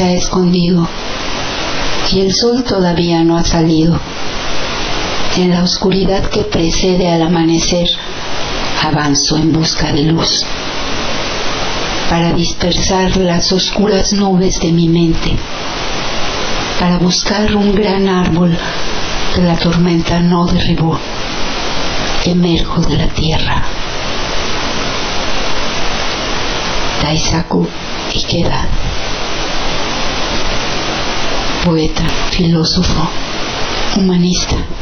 se ha escondido y el sol todavía no ha salido. En la oscuridad que precede al amanecer, avanzo en busca de luz para dispersar las oscuras nubes de mi mente, para buscar un gran árbol que la tormenta no derribó. Emerjo de la tierra. Daisaku Ikeda, poeta, filósofo, humanista.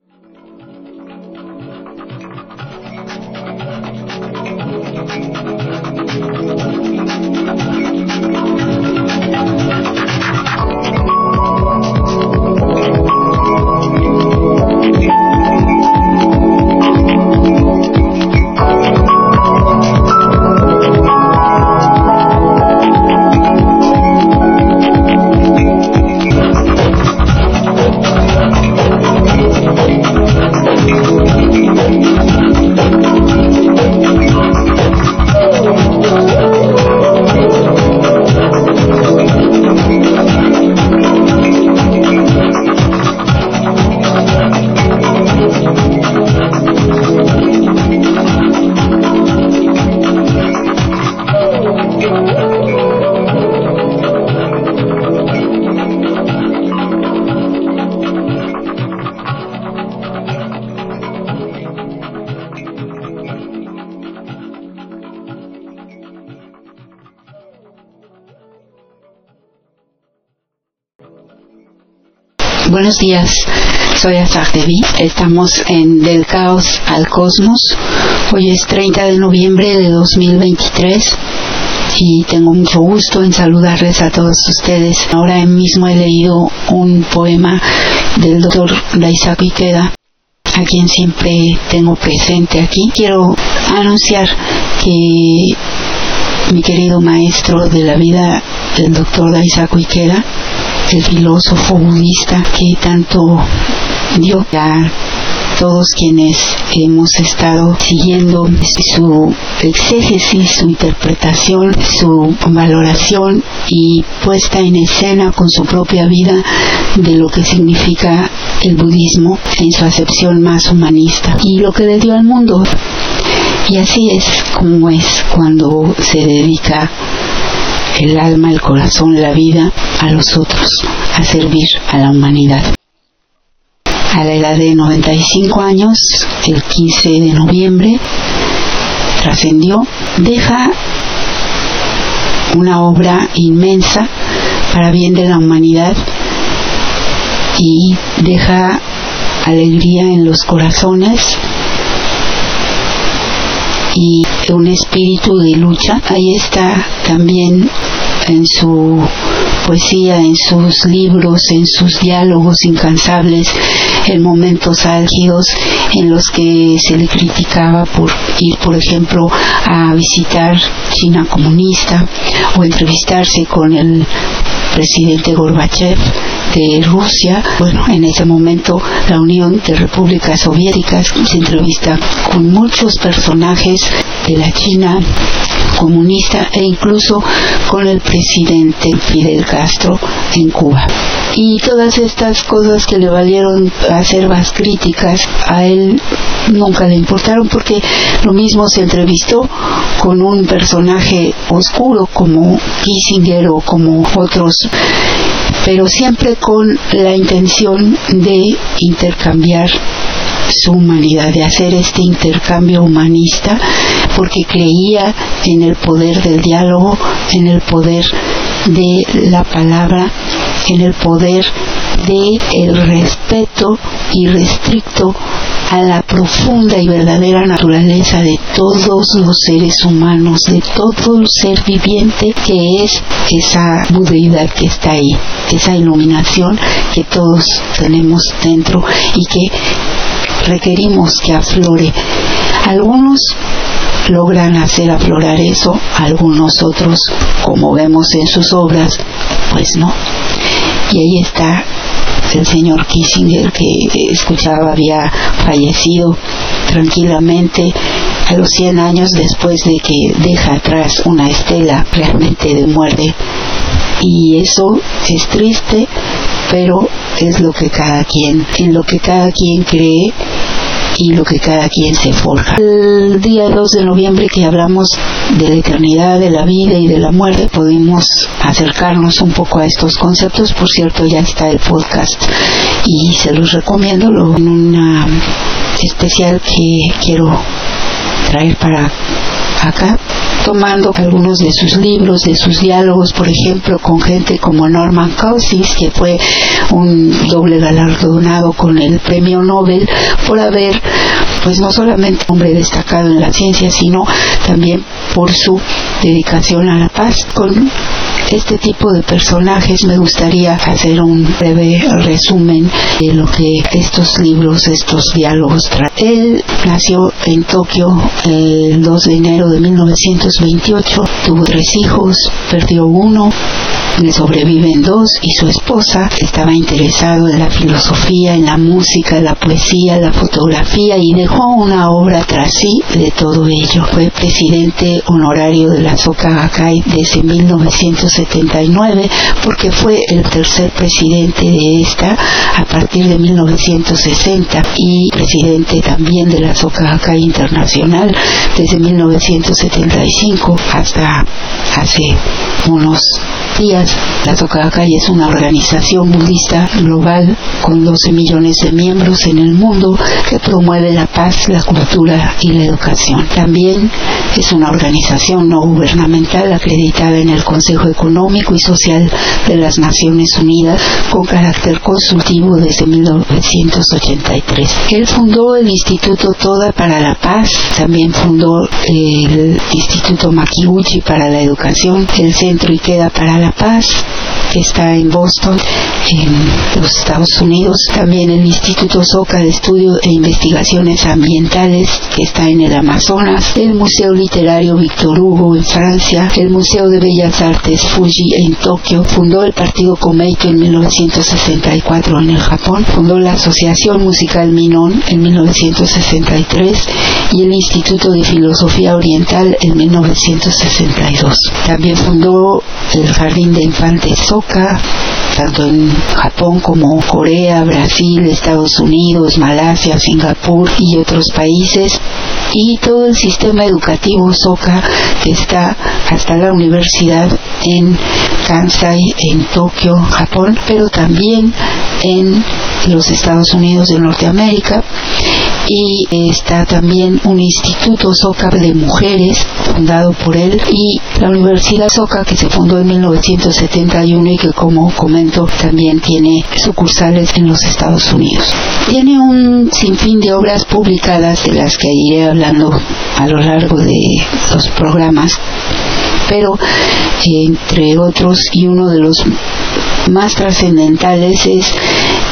Buenos días, soy Azar Devi. Estamos en Del Caos al Cosmos. Hoy es 30 de noviembre de 2023 y tengo mucho gusto en saludarles a todos ustedes. Ahora mismo he leído un poema del doctor Daisaku Ikeda a quien siempre tengo presente aquí. Quiero anunciar que mi querido maestro de la vida, el doctor Daisaku Ikeda, el filósofo budista que tanto dio a todos quienes hemos estado siguiendo su exégesis, su interpretación, su valoración y puesta en escena con su propia vida de lo que significa el budismo en su acepción más humanista y lo que le dio al mundo. Y así es como es cuando se dedica el alma, el corazón, la vida a los otros, a servir a la humanidad. A la edad de 95 años, el 15 de noviembre, trascendió, deja una obra inmensa para bien de la humanidad y deja alegría en los corazones y un espíritu de lucha. Ahí está también en su poesía, en sus libros, en sus diálogos incansables, en momentos álgidos en los que se le criticaba por ir, por ejemplo, a visitar China comunista o entrevistarse con el presidente Gorbachev de Rusia. Bueno, en ese momento la Unión de Repúblicas Soviéticas se entrevista con muchos personajes de la China comunista e incluso con el presidente Fidel Castro en Cuba. Y todas estas cosas que le valieron hacer más críticas a él nunca le importaron porque lo mismo se entrevistó con un personaje oscuro como Kissinger o como otros pero siempre con la intención de intercambiar su humanidad, de hacer este intercambio humanista, porque creía en el poder del diálogo, en el poder de la palabra, en el poder de el respeto irrestricto a la profunda y verdadera naturaleza de todos los seres humanos, de todo el ser viviente que es esa budeidad que está ahí, esa iluminación que todos tenemos dentro y que requerimos que aflore. Algunos logran hacer aflorar eso, algunos otros, como vemos en sus obras, pues no. Y ahí está el señor Kissinger que escuchaba había fallecido tranquilamente a los 100 años después de que deja atrás una estela realmente de muerte. Y eso es triste, pero es lo que cada quien, en lo que cada quien cree y lo que cada quien se forja. El día 2 de noviembre que hablamos de la eternidad, de la vida y de la muerte, pudimos acercarnos un poco a estos conceptos. Por cierto, ya está el podcast y se los recomiendo en una especial que quiero traer para acá tomando algunos de sus libros, de sus diálogos, por ejemplo, con gente como Norman Cousins, que fue un doble galardonado con el premio Nobel por haber, pues no solamente hombre destacado en la ciencia, sino también por su dedicación a la paz. Con este tipo de personajes me gustaría hacer un breve resumen de lo que estos libros, estos diálogos traen. Él nació en Tokio el 2 de enero de 1928, tuvo tres hijos, perdió uno, le sobreviven dos y su esposa estaba interesado en la filosofía, en la música, la poesía, la fotografía y dejó una obra tras sí de todo ello. Fue presidente honorario de la Soka Gakkai desde 1979 porque fue el tercer presidente de esta a partir de 1960 y presidente también de la Soka Gakkai Internacional desde 1975 hasta hace unos días. La Gakkai es una organización budista global con 12 millones de miembros en el mundo que promueve la paz, la cultura y la educación. También es una organización no gubernamental acreditada en el Consejo Económico y Social de las Naciones Unidas con carácter consultivo desde 1983. Él fundó el Instituto Toda para la Paz, también fundó el Instituto Makiuchi para la Educación, el Centro Ikeda para la Paz, que está en Boston, en los Estados Unidos. También el Instituto Soca de Estudio e Investigaciones Ambientales, que está en el Amazonas. El Museo Literario Victor Hugo en Francia. El Museo de Bellas Artes Fuji en Tokio. Fundó el Partido Komeito en 1964 en el Japón. Fundó la Asociación Musical Minon en 1963 y el Instituto de Filosofía Oriental en 1962. También fundó el Jardín de Infantes Tanto en Japón como Corea, Brasil, Estados Unidos, Malasia, Singapur y otros países. Y todo el sistema educativo Soka que está hasta la universidad en Kansai, en Tokio, Japón, pero también en los Estados Unidos de Norteamérica y está también un instituto Soka de mujeres fundado por él y la Universidad Soka que se fundó en 1971 y que como comento también tiene sucursales en los Estados Unidos. Tiene un sinfín de obras publicadas de las que iré hablando a lo largo de los programas pero entre otros y uno de los más trascendentales es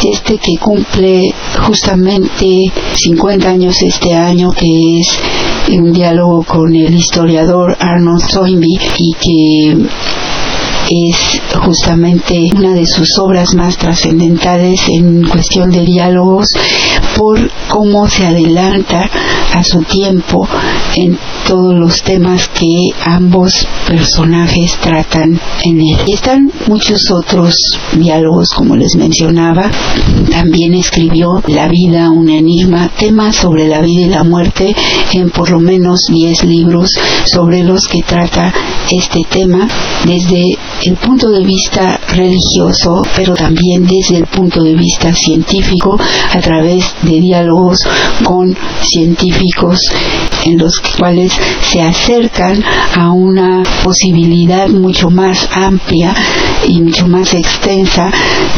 este que cumple justamente 50 años este año, que es un diálogo con el historiador Arnold Toynbee y que es justamente una de sus obras más trascendentales en cuestión de diálogos por cómo se adelanta a su tiempo en todos los temas que ambos personajes tratan en él. Están muchos otros diálogos, como les mencionaba. También escribió La vida, un enigma, temas sobre la vida y la muerte en por lo menos 10 libros sobre los que trata este tema desde el punto de vista religioso, pero también desde el punto de vista científico a través de diálogos con científicos en los cuales se acercan a una posibilidad mucho más amplia y mucho más extensa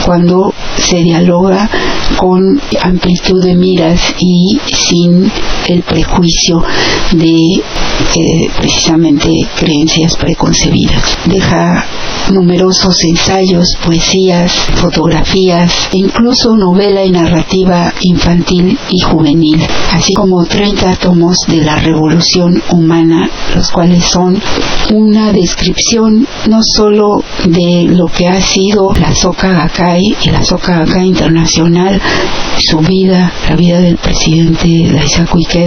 cuando se dialoga con amplitud de miras y sin el prejuicio de eh, precisamente creencias preconcebidas. Deja numerosos ensayos, poesías, fotografías e incluso novela y narrativa infantil y juvenil, así como 30 tomos de la revolución humana, los cuales son una descripción no solo de lo que ha sido la Soka Gakkai y la Soka Gakkai Internacional, su vida, la vida del presidente Daisaku Ikeda,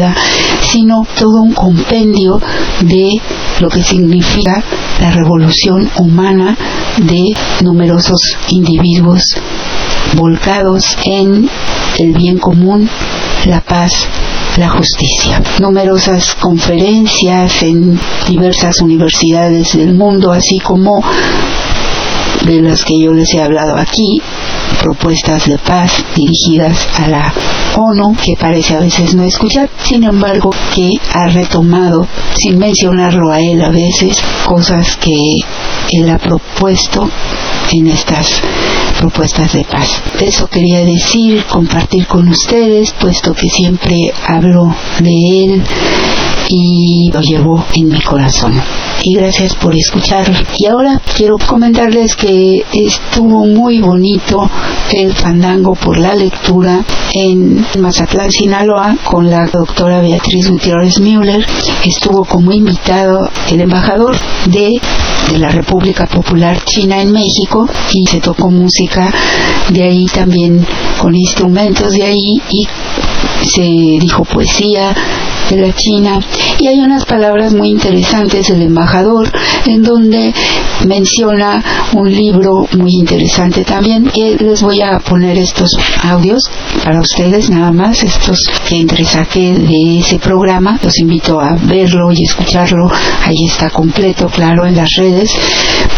sino todo un compendio de lo que significa la revolución humana de numerosos individuos volcados en el bien común, la paz, la justicia. Numerosas conferencias en diversas universidades del mundo, así como de las que yo les he hablado aquí, propuestas de paz dirigidas a la ONU, que parece a veces no escuchar, sin embargo, que ha retomado, sin mencionarlo a él a veces, cosas que él ha propuesto en estas propuestas de paz. Eso quería decir, compartir con ustedes, puesto que siempre hablo de él y lo llevo en mi corazón y gracias por escuchar. Y ahora quiero comentarles que estuvo muy bonito el fandango por la lectura en Mazatlán, Sinaloa, con la doctora Beatriz Gutiérrez Müller. Estuvo como invitado el embajador de, de la República Popular China en México y se tocó música de ahí también con instrumentos de ahí y se dijo poesía de la China. Y hay unas palabras muy interesantes del embajador en donde menciona un libro muy interesante también. Y les voy a poner estos audios para ustedes nada más estos que entre saqué de ese programa. Los invito a verlo y escucharlo. Ahí está completo claro en las redes.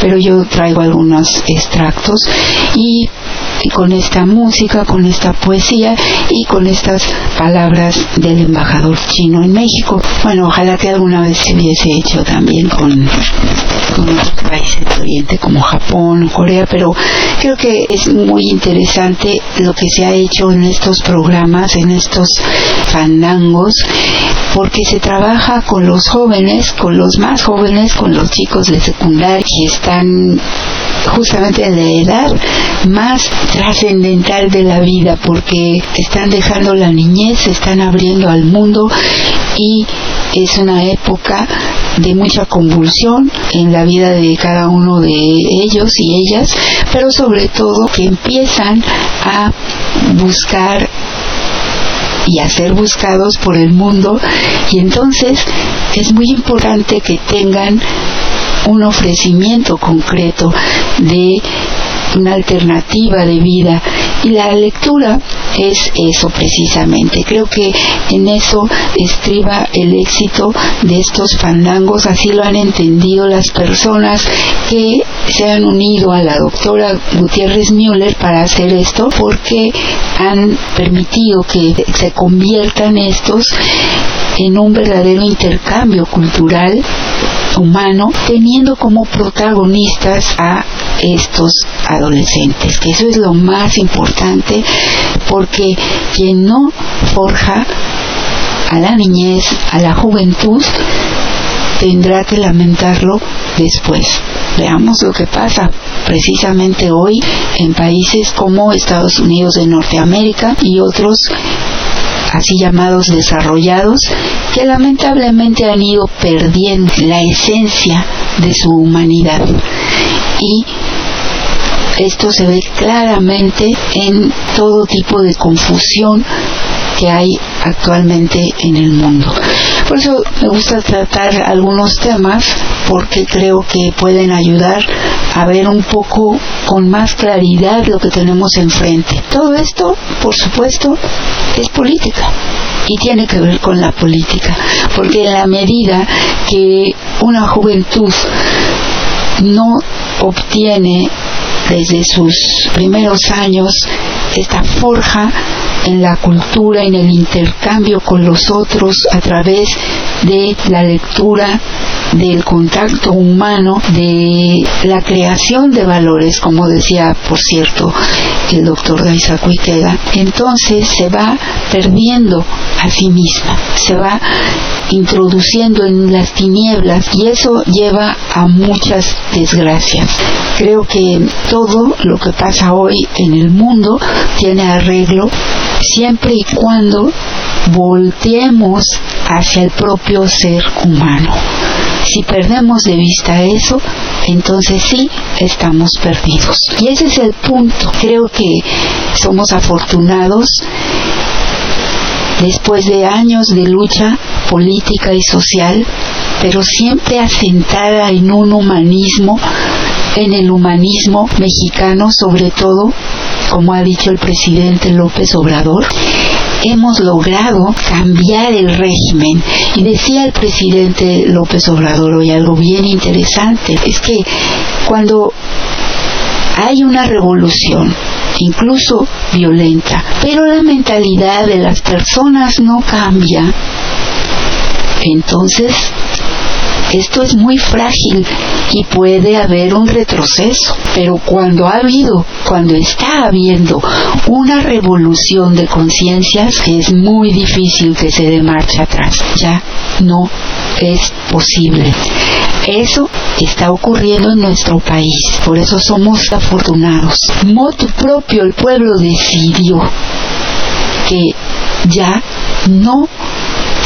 Pero yo traigo algunos extractos. Y y con esta música, con esta poesía y con estas palabras del embajador chino en México. Bueno, ojalá que alguna vez se hubiese hecho también con, con otros países del Oriente como Japón, Corea, pero creo que es muy interesante lo que se ha hecho en estos programas, en estos fandangos, porque se trabaja con los jóvenes, con los más jóvenes, con los chicos de secundaria que están justamente en la edad más trascendental de la vida porque están dejando la niñez, se están abriendo al mundo y es una época de mucha convulsión en la vida de cada uno de ellos y ellas, pero sobre todo que empiezan a buscar y a ser buscados por el mundo. Y entonces es muy importante que tengan un ofrecimiento concreto de una alternativa de vida y la lectura es eso precisamente. Creo que en eso estriba el éxito de estos fandangos, así lo han entendido las personas que se han unido a la doctora Gutiérrez Müller para hacer esto porque han permitido que se conviertan estos en un verdadero intercambio cultural humano, teniendo como protagonistas a estos adolescentes, que eso es lo más importante, porque quien no forja a la niñez, a la juventud, tendrá que lamentarlo después. Veamos lo que pasa precisamente hoy en países como Estados Unidos de Norteamérica y otros así llamados desarrollados, que lamentablemente han ido perdiendo la esencia de su humanidad. Y esto se ve claramente en todo tipo de confusión que hay actualmente en el mundo. Por eso me gusta tratar algunos temas porque creo que pueden ayudar a ver un poco con más claridad lo que tenemos enfrente. Todo esto, por supuesto, es política y tiene que ver con la política, porque en la medida que una juventud no obtiene desde sus primeros años esta forja en la cultura, en el intercambio con los otros a través de la lectura, del contacto humano, de la creación de valores, como decía, por cierto, el doctor Ikeda, entonces se va perdiendo a sí misma, se va introduciendo en las tinieblas y eso lleva a muchas desgracias. Creo que todo lo que pasa hoy en el mundo tiene arreglo siempre y cuando volteemos hacia el propio ser humano. Si perdemos de vista eso, entonces sí estamos perdidos. Y ese es el punto. Creo que somos afortunados después de años de lucha política y social, pero siempre asentada en un humanismo, en el humanismo mexicano sobre todo, como ha dicho el presidente López Obrador, hemos logrado cambiar el régimen. Y decía el presidente López Obrador hoy algo bien interesante, es que cuando hay una revolución incluso violenta. Pero la mentalidad de las personas no cambia. Entonces, esto es muy frágil y puede haber un retroceso, pero cuando ha habido, cuando está habiendo una revolución de conciencias, es muy difícil que se dé marcha atrás. Ya no es posible. Eso está ocurriendo en nuestro país, por eso somos afortunados. Motu propio, el pueblo decidió que ya no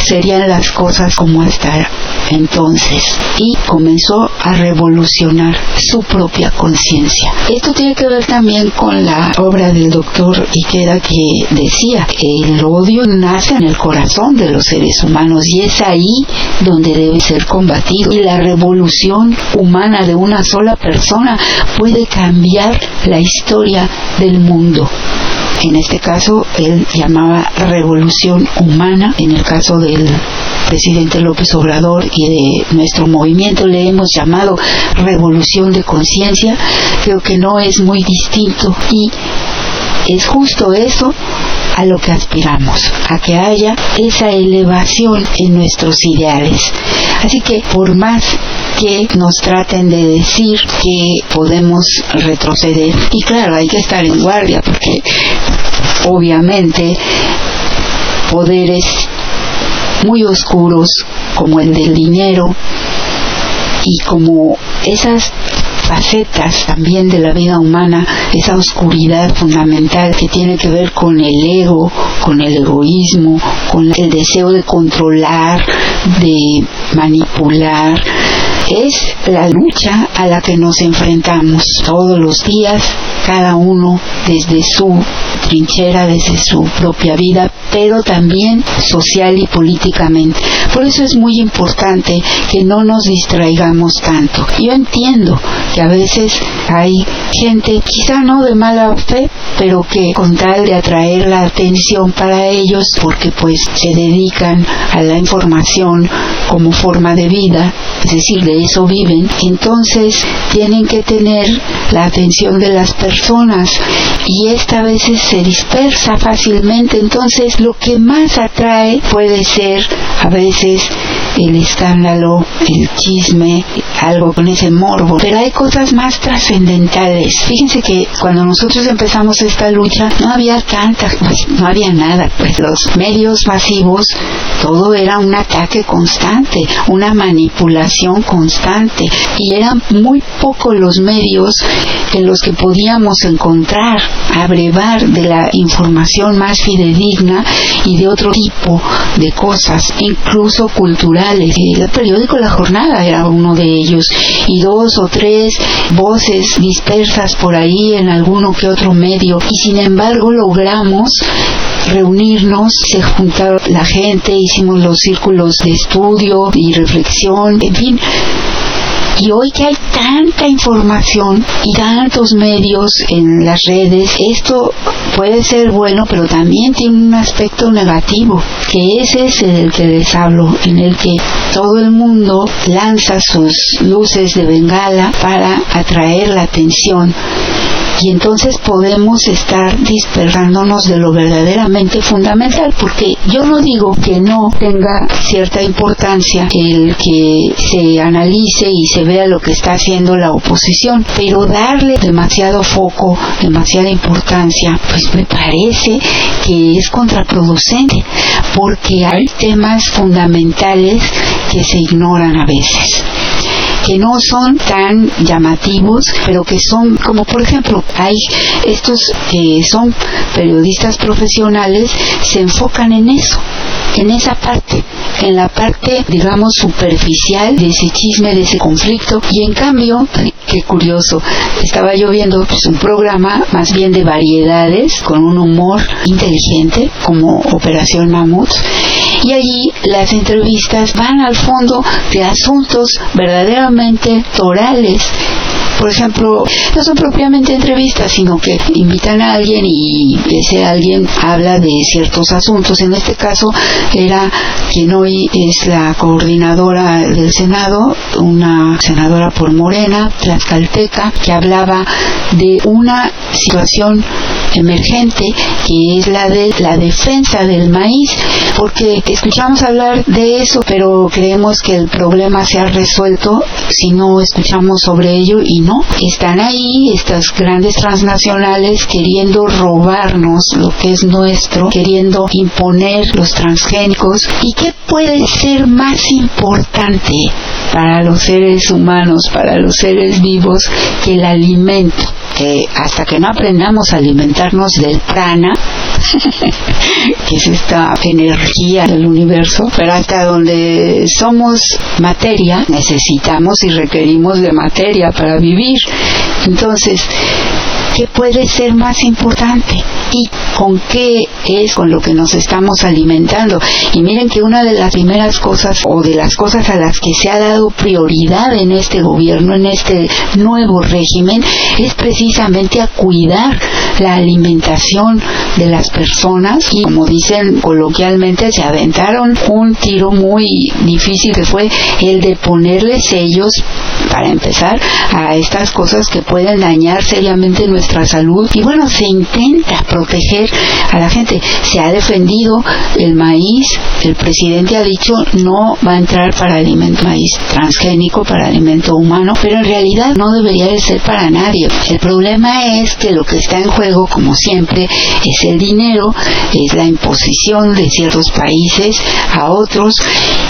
serían las cosas como hasta entonces y comenzó a revolucionar su propia conciencia. Esto tiene que ver también con la obra del doctor Ikeda que decía que el odio nace en el corazón de los seres humanos y es ahí donde debe ser combatido y la revolución humana de una sola persona puede cambiar la historia del mundo. En este caso, él llamaba revolución humana. En el caso del presidente López Obrador y de nuestro movimiento le hemos llamado revolución de conciencia. Creo que no es muy distinto y es justo eso a lo que aspiramos, a que haya esa elevación en nuestros ideales. Así que por más que nos traten de decir que podemos retroceder, y claro, hay que estar en guardia porque obviamente poderes muy oscuros como el del dinero y como esas facetas también de la vida humana, esa oscuridad fundamental que tiene que ver con el ego, con el egoísmo, con el deseo de controlar, de manipular, es la lucha a la que nos enfrentamos todos los días, cada uno desde su trinchera, desde su propia vida, pero también social y políticamente. Por eso es muy importante que no nos distraigamos tanto. Yo entiendo que a veces hay gente, quizá no de mala fe, pero que con tal de atraer la atención para ellos, porque pues se dedican a la información como forma de vida, es decir, de eso viven, entonces tienen que tener la atención de las personas y esta a veces se dispersa fácilmente, entonces lo que más atrae puede ser a veces el escándalo, el chisme, algo con ese morbo, pero hay cosas más trascendentales. Fíjense que cuando nosotros empezamos esta lucha no había tantas, pues, no había nada, pues los medios masivos, todo era un ataque constante, una manipulación constante y eran muy pocos los medios en los que podíamos encontrar, abrevar de la información más fidedigna y de otro tipo de cosas, incluso culturales. El periódico La Jornada era uno de ellos y dos o tres voces dispersas por ahí en alguno que otro medio. Y sin embargo logramos reunirnos, se juntaron la gente, hicimos los círculos de estudio y reflexión, en fin, y hoy que hay tanta información y tantos medios en las redes, esto puede ser bueno, pero también tiene un aspecto negativo, que ese es el que les hablo, en el que todo el mundo lanza sus luces de bengala para atraer la atención y entonces podemos estar dispersándonos de lo verdaderamente fundamental, porque yo no digo que no tenga cierta importancia el que se analice y se vea lo que está haciendo la oposición, pero darle demasiado foco, demasiada importancia, pues me parece que es contraproducente, porque hay temas fundamentales que se ignoran a veces que no son tan llamativos, pero que son como por ejemplo, hay estos que son periodistas profesionales, se enfocan en eso, en esa parte, en la parte, digamos, superficial de ese chisme, de ese conflicto, y en cambio, qué curioso, estaba yo viendo pues, un programa más bien de variedades, con un humor inteligente, como Operación Mamut, y allí las entrevistas van al fondo de asuntos verdaderamente torales por ejemplo, no son propiamente entrevistas, sino que invitan a alguien y ese alguien habla de ciertos asuntos. En este caso era quien hoy es la coordinadora del Senado, una senadora por Morena, Tlaxcalteca, que hablaba de una situación emergente que es la de la defensa del maíz, porque escuchamos hablar de eso, pero creemos que el problema se ha resuelto si no escuchamos sobre ello y no, están ahí estas grandes transnacionales queriendo robarnos lo que es nuestro, queriendo imponer los transgénicos y qué puede ser más importante para los seres humanos, para los seres vivos que el alimento que hasta que no aprendamos a alimentarnos del prana, que es esta energía del universo, pero hasta donde somos materia, necesitamos y requerimos de materia para vivir. Entonces, ¿qué puede ser más importante? ¿Y con qué es con lo que nos estamos alimentando? Y miren que una de las primeras cosas o de las cosas a las que se ha dado prioridad en este gobierno, en este nuevo régimen, es precisamente a cuidar la alimentación de las personas y como dicen coloquialmente se aventaron un tiro muy difícil que fue el de ponerle sellos para empezar a estas cosas que pueden dañar seriamente nuestra salud. Y bueno se intenta proteger a la gente. Se ha defendido el maíz. El presidente ha dicho no va a entrar para alimento maíz transgénico para alimento humano pero en realidad no debería de ser para nadie. El problema es que lo que está en juego como siempre es el dinero es la imposición de ciertos países a otros.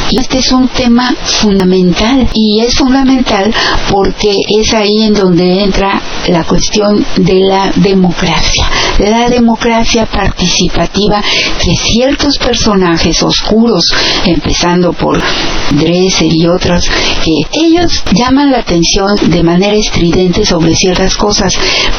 Y este es un tema fundamental y es fundamental porque es ahí en donde entra la cuestión de la democracia, de la democracia participativa que ciertos personajes oscuros, empezando por Dresser y otros, que ellos llaman la atención de manera estridente sobre ciertas cosas,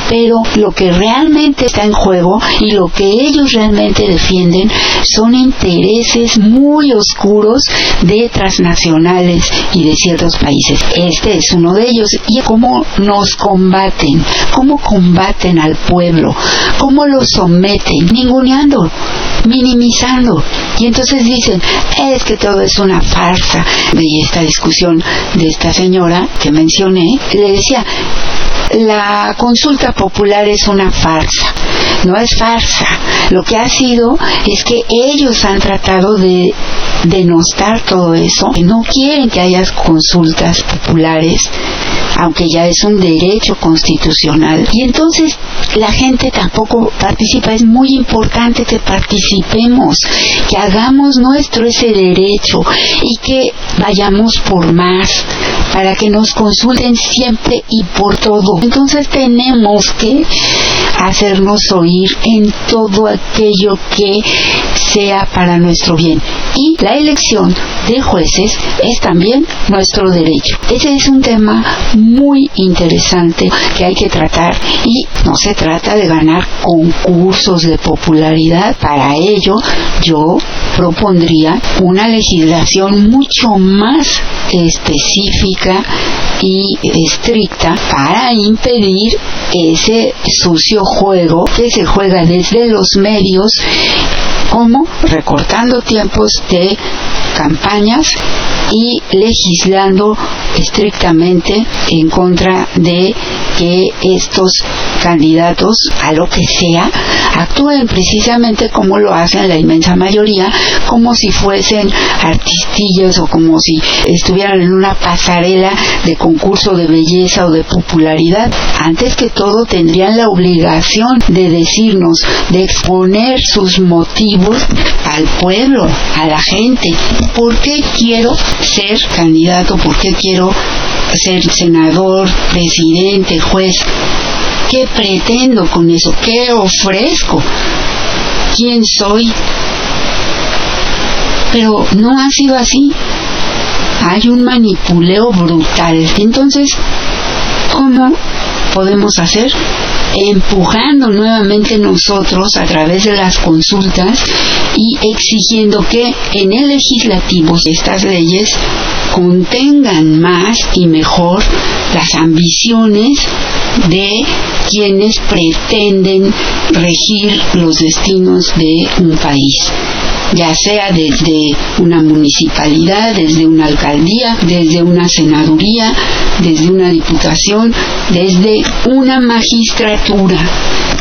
pero lo que realmente está en juego y lo que ellos realmente defienden son intereses muy oscuros de transnacionales y de ciertos países. Este es uno de ellos. Y cómo nos combaten, cómo combaten al pueblo, cómo lo someten, ninguneando, minimizando. Y entonces dicen, es que todo es una farsa. Y esta discusión de esta señora que mencioné, le decía, la consulta popular es una farsa. No es farsa. Lo que ha sido es que ellos han tratado de denostar todo eso, no quieren que haya consultas populares, aunque ya es un derecho constitucional. Y entonces la gente tampoco participa. Es muy importante que participemos, que hagamos nuestro ese derecho y que vayamos por más para que nos consulten siempre y por todo. Entonces tenemos que hacernos oír en todo aquello que sea para nuestro bien. Y la elección de jueces es también nuestro derecho. Ese es un tema muy interesante que hay que tratar y no se trata de ganar concursos de popularidad. Para ello yo propondría una legislación mucho más específica y estricta para impedir ese sucio juego que se juega desde los medios como recortando tiempos de campañas y legislando estrictamente en contra de que estos candidatos a lo que sea actúen precisamente como lo hacen la inmensa mayoría, como si fuesen artistillas o como si estuvieran en una pasarela de concurso de belleza o de popularidad. Antes que todo tendrían la obligación de decirnos, de exponer sus motivos al pueblo, a la gente. ¿Por qué quiero ser candidato? ¿Por qué quiero ser senador, presidente, juez? ¿Qué pretendo con eso? ¿Qué ofrezco? ¿Quién soy? Pero no ha sido así. Hay un manipuleo brutal. Entonces, ¿cómo podemos hacer? Empujando nuevamente nosotros a través de las consultas y exigiendo que en el legislativo estas leyes contengan más y mejor las ambiciones de quienes pretenden regir los destinos de un país. Ya sea desde una municipalidad, desde una alcaldía, desde una senaduría, desde una diputación, desde una magistratura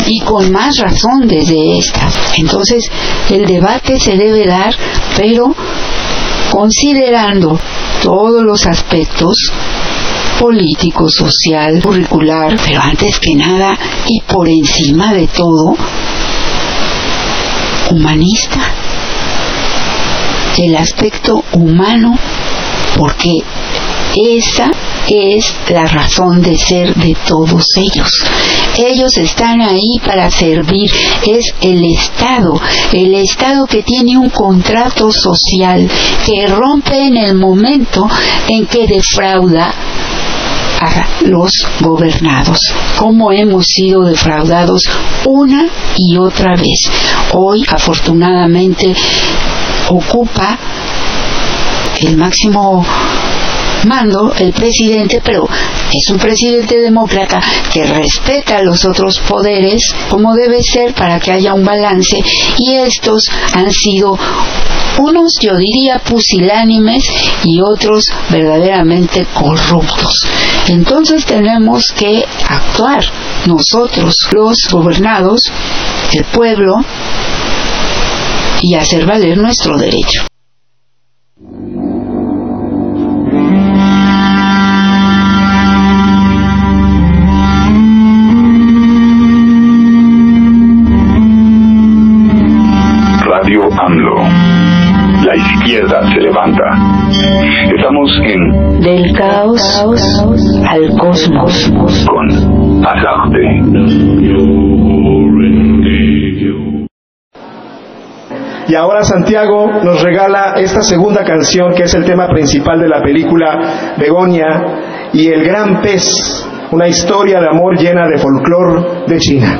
y con más razón desde esta. Entonces, el debate se debe dar, pero considerando todos los aspectos político, social, curricular, pero antes que nada y por encima de todo, humanista. El aspecto humano, porque esa es la razón de ser de todos ellos. Ellos están ahí para servir, es el Estado, el Estado que tiene un contrato social que rompe en el momento en que defrauda a los gobernados, como hemos sido defraudados una y otra vez. Hoy, afortunadamente, ocupa el máximo mando el presidente, pero es un presidente demócrata que respeta los otros poderes como debe ser para que haya un balance y estos han sido unos yo diría pusilánimes y otros verdaderamente corruptos. Entonces tenemos que actuar nosotros, los gobernados, el pueblo, y hacer valer nuestro derecho. Radio AMLO. La izquierda se levanta. Estamos en Del caos al cosmos. con Azarte. Y ahora Santiago nos regala esta segunda canción que es el tema principal de la película Begonia y el gran pez, una historia de amor llena de folclor de China.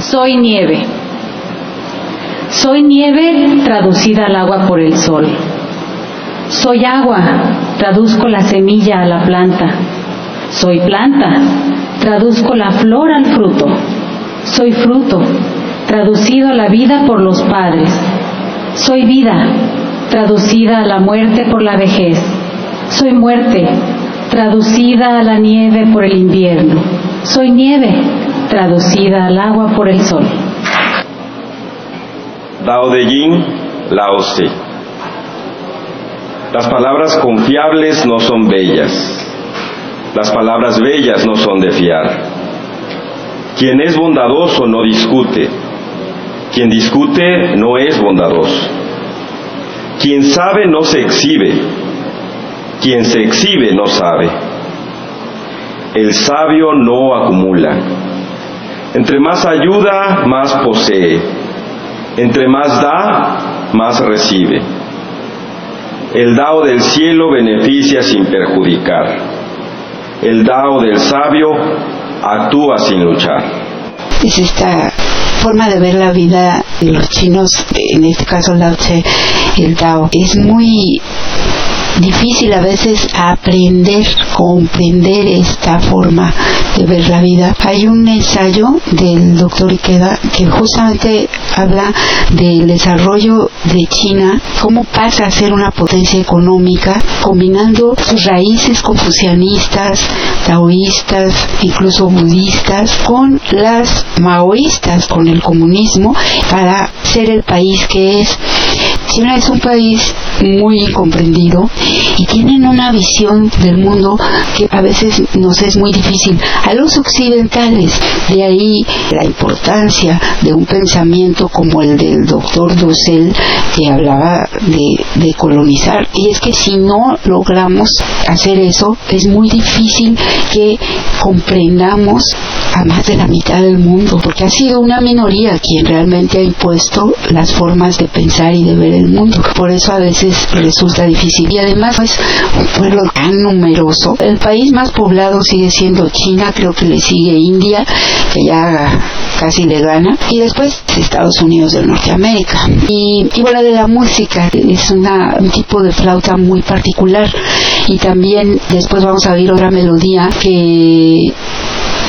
Soy nieve. Soy nieve traducida al agua por el sol. Soy agua, traduzco la semilla a la planta. Soy planta, traduzco la flor al fruto. Soy fruto, traducido a la vida por los padres. Soy vida, traducida a la muerte por la vejez. Soy muerte, traducida a la nieve por el invierno. Soy nieve, traducida al agua por el sol. Dao de Yin, Lao Tse. Las palabras confiables no son bellas. Las palabras bellas no son de fiar. Quien es bondadoso no discute. Quien discute no es bondadoso. Quien sabe no se exhibe. Quien se exhibe no sabe. El sabio no acumula. Entre más ayuda, más posee. Entre más da, más recibe. El Dao del cielo beneficia sin perjudicar. El Dao del sabio actúa sin luchar. Es esta forma de ver la vida de los chinos, en este caso el Dao, es muy difícil a veces aprender, comprender esta forma de ver la vida. Hay un ensayo del doctor Ikeda que justamente habla del desarrollo de China, cómo pasa a ser una potencia económica, combinando sus raíces confucianistas, taoístas, incluso budistas, con las maoístas, con el comunismo, para ser el país que es. China es un país muy incomprendido y tienen una visión del mundo que a veces nos es muy difícil a los occidentales. De ahí la importancia de un pensamiento como el del doctor Dussel que hablaba de, de colonizar. Y es que si no logramos hacer eso, es muy difícil que comprendamos a más de la mitad del mundo, porque ha sido una minoría quien realmente ha impuesto las formas de pensar y de ver el mundo. Por eso a veces resulta difícil. Y además es un pueblo tan numeroso. El país más poblado sigue siendo China, creo que le sigue India, que ya casi le gana, y después Estados Unidos de Norteamérica. Y, y bueno, de la música, es una, un tipo de flauta muy particular. Y también después vamos a oír otra melodía que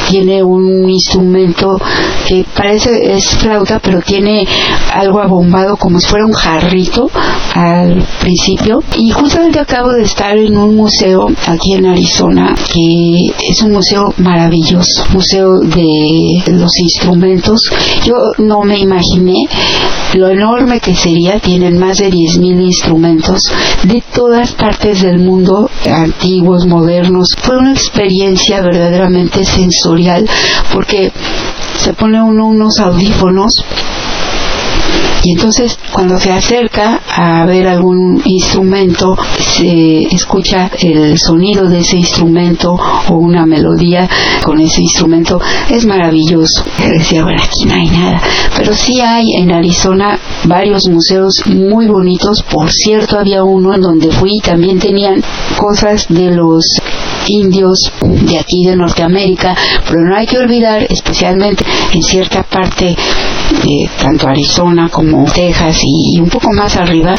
tiene un instrumento que parece es flauta pero tiene algo abombado como si fuera un jarrito al principio. Y justamente acabo de estar en un museo aquí en Arizona que es un museo maravilloso museo de los instrumentos. Yo no me imaginé lo enorme que sería. Tienen más de 10.000 instrumentos de todas partes del mundo antiguos modernos. Fue una experiencia verdaderamente sensorial porque se pone uno unos audífonos y entonces cuando se acerca a ver algún instrumento se escucha el sonido de ese instrumento o una melodía con ese instrumento. Es maravilloso decía bueno aquí no hay nada pero sí hay en Arizona varios museos muy bonitos. Por cierto había uno en donde fui también tenían cosas de los indios de aquí de Norteamérica, pero no hay que olvidar, especialmente en cierta parte de tanto Arizona como Texas y un poco más arriba,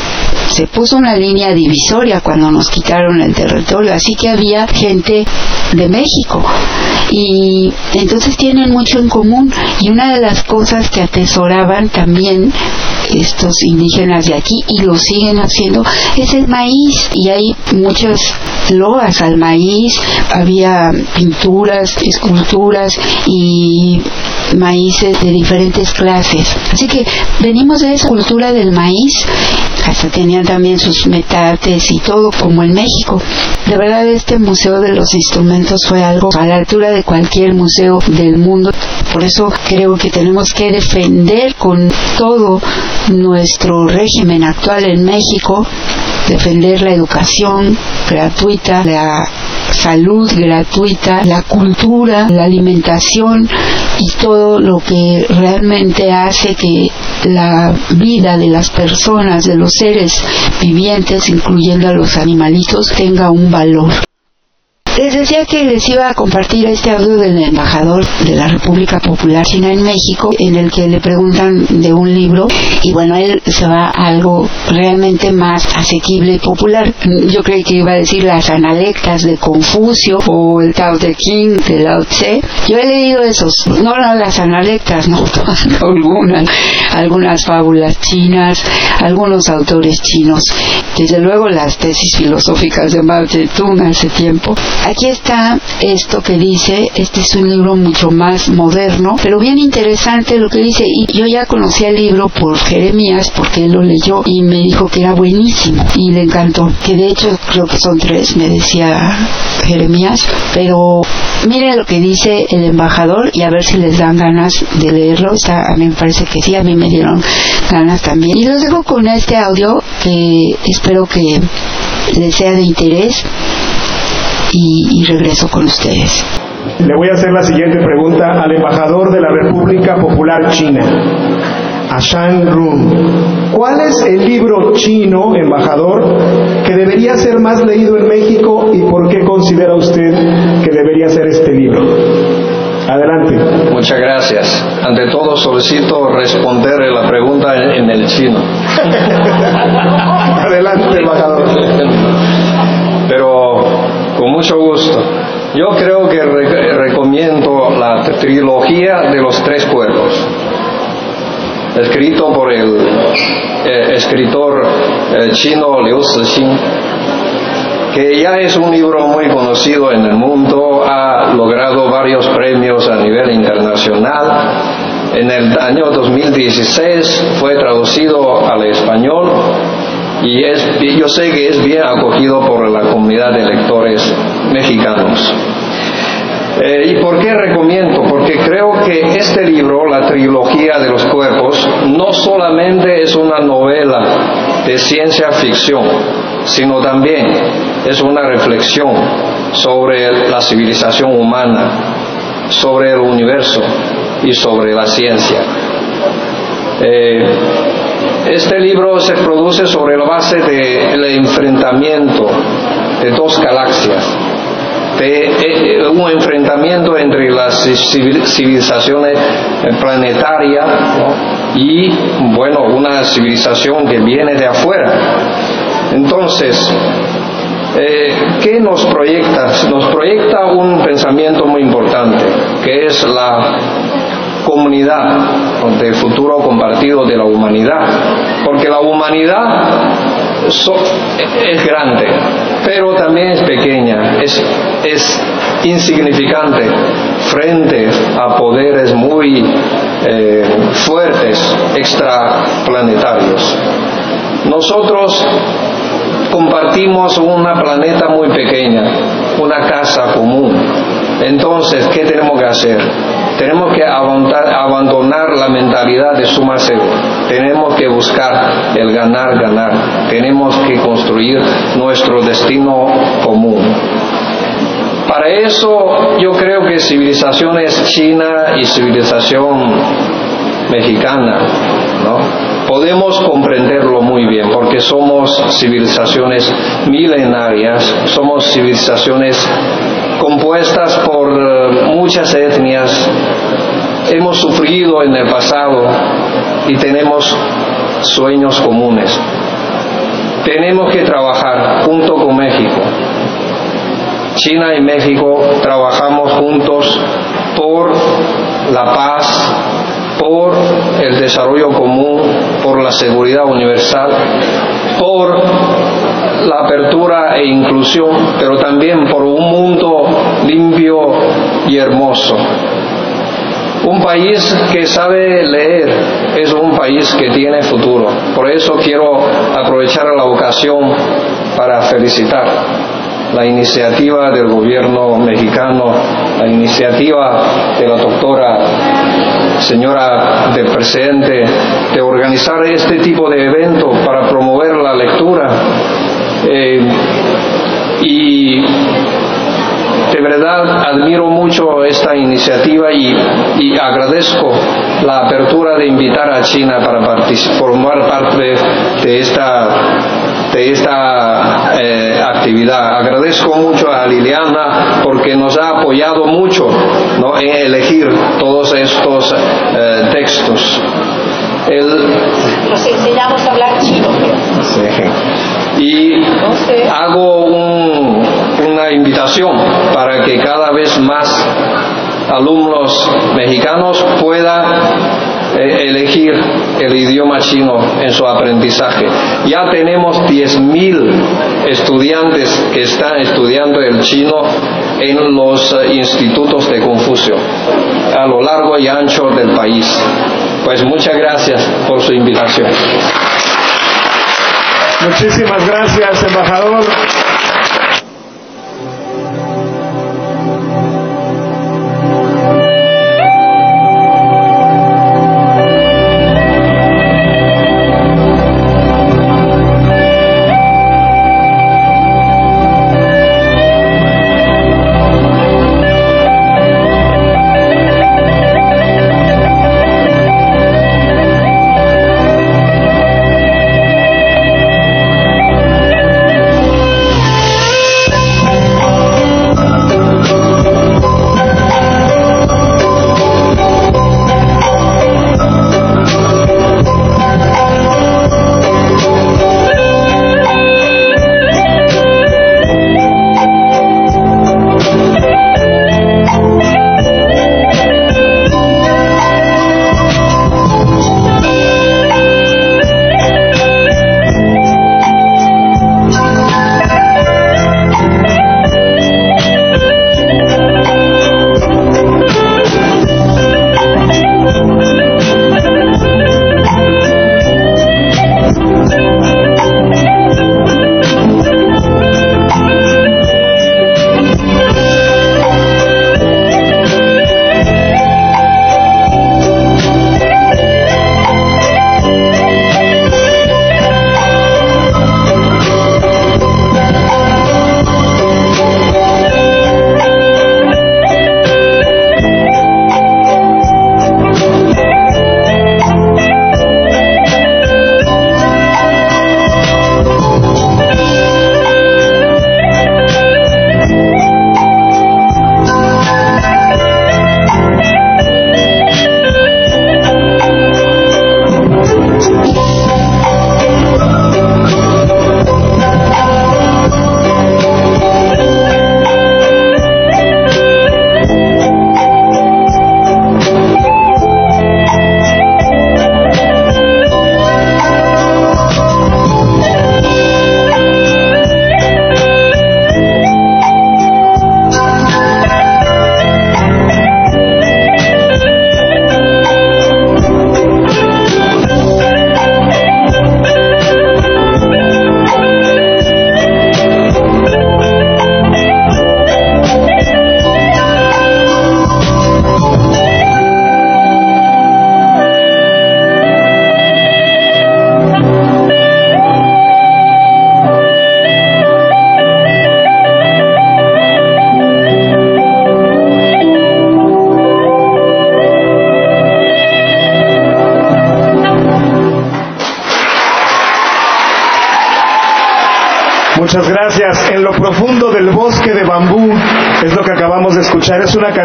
se puso una línea divisoria cuando nos quitaron el territorio, así que había gente de México y entonces tienen mucho en común y una de las cosas que atesoraban también estos indígenas de aquí y lo siguen haciendo es el maíz y hay muchas loas al maíz había pinturas, esculturas y maíces de diferentes clases. Así que venimos de esa cultura del maíz, hasta también sus metates y todo como en México. De verdad este Museo de los Instrumentos fue algo a la altura de cualquier museo del mundo. Por eso creo que tenemos que defender con todo nuestro régimen actual en México, defender la educación gratuita, la salud gratuita, la cultura, la alimentación y todo lo que realmente hace que la vida de las personas, de los seres vivientes, incluyendo a los animalitos, tenga un valor. Les decía que les iba a compartir este audio del embajador de la República Popular China en México, en el que le preguntan de un libro y bueno, él se va a algo realmente más asequible y popular. Yo creí que iba a decir las analectas de Confucio o el Tao Te Ching de Lao Tse. Yo he leído esos, no, las analectas, no, algunas, algunas fábulas chinas, algunos autores chinos. Desde luego las tesis filosóficas de Mao Zedong hace tiempo. Aquí está esto que dice, este es un libro mucho más moderno, pero bien interesante lo que dice. Y yo ya conocí el libro por Jeremías, porque él lo leyó y me dijo que era buenísimo y le encantó. Que de hecho creo que son tres, me decía Jeremías. Pero miren lo que dice el embajador y a ver si les dan ganas de leerlo. Está, a mí me parece que sí, a mí me dieron ganas también. Y los dejo con este audio que espero que les sea de interés y, y regreso con ustedes. Le voy a hacer la siguiente pregunta al embajador de la República Popular China, a Shang Run. ¿Cuál es el libro chino, embajador, que debería ser más leído en México y por qué considera usted que debería ser este libro? Adelante. Muchas gracias. Ante todo solicito responder la pregunta en, en el chino. mucho gusto. Yo creo que re- recomiendo la trilogía de los tres cuerpos, escrito por el eh, escritor eh, chino Liu Cixin, que ya es un libro muy conocido en el mundo, ha logrado varios premios a nivel internacional. En el año 2016 fue traducido al español y es, yo sé que es bien acogido por la comunidad de lectores mexicanos. Eh, ¿Y por qué recomiendo? Porque creo que este libro, la trilogía de los cuerpos, no solamente es una novela de ciencia ficción, sino también es una reflexión sobre la civilización humana, sobre el universo y sobre la ciencia. Eh, este libro se produce sobre la base del enfrentamiento de dos galaxias, de eh, un enfrentamiento entre las civil- civilizaciones eh, planetarias y, bueno, una civilización que viene de afuera. Entonces, eh, ¿qué nos proyecta? Nos proyecta un pensamiento muy importante, que es la comunidad del futuro compartido de la humanidad, porque la humanidad es grande, pero también es pequeña, es, es insignificante frente a poderes muy eh, fuertes, extraplanetarios. Nosotros compartimos una planeta muy pequeña, una casa común. Entonces, ¿qué tenemos que hacer? Tenemos que abandonar, la mentalidad de suma cero. Tenemos que buscar el ganar, ganar. Tenemos que construir nuestro destino común. Para eso yo creo que civilizaciones china y civilización mexicana, ¿no? Podemos comprenderlo muy bien porque somos civilizaciones milenarias, somos civilizaciones compuestas por eh, muchas etnias, hemos sufrido en el pasado y tenemos sueños comunes. Tenemos que trabajar junto con México. China y México trabajamos juntos por la paz, por el desarrollo común, por la seguridad universal, por la apertura e inclusión, pero también por un mundo limpio y hermoso. Un país que sabe leer es un país que tiene futuro. Por eso quiero aprovechar la ocasión para felicitar la iniciativa del gobierno mexicano, la iniciativa de la doctora señora del presidente de organizar este tipo de evento para promover la lectura. Eh, y de verdad admiro mucho esta iniciativa y, y agradezco la apertura de invitar a China para formar parte de esta de esta eh, actividad. Agradezco mucho a Liliana porque nos ha apoyado mucho ¿no? en elegir todos estos eh, textos. Nos enseñamos a hablar chino. Y hago invitación para que cada vez más alumnos mexicanos puedan eh, elegir el idioma chino en su aprendizaje. Ya tenemos 10.000 estudiantes que están estudiando el chino en los eh, institutos de Confucio a lo largo y ancho del país. Pues muchas gracias por su invitación. Muchísimas gracias, embajador.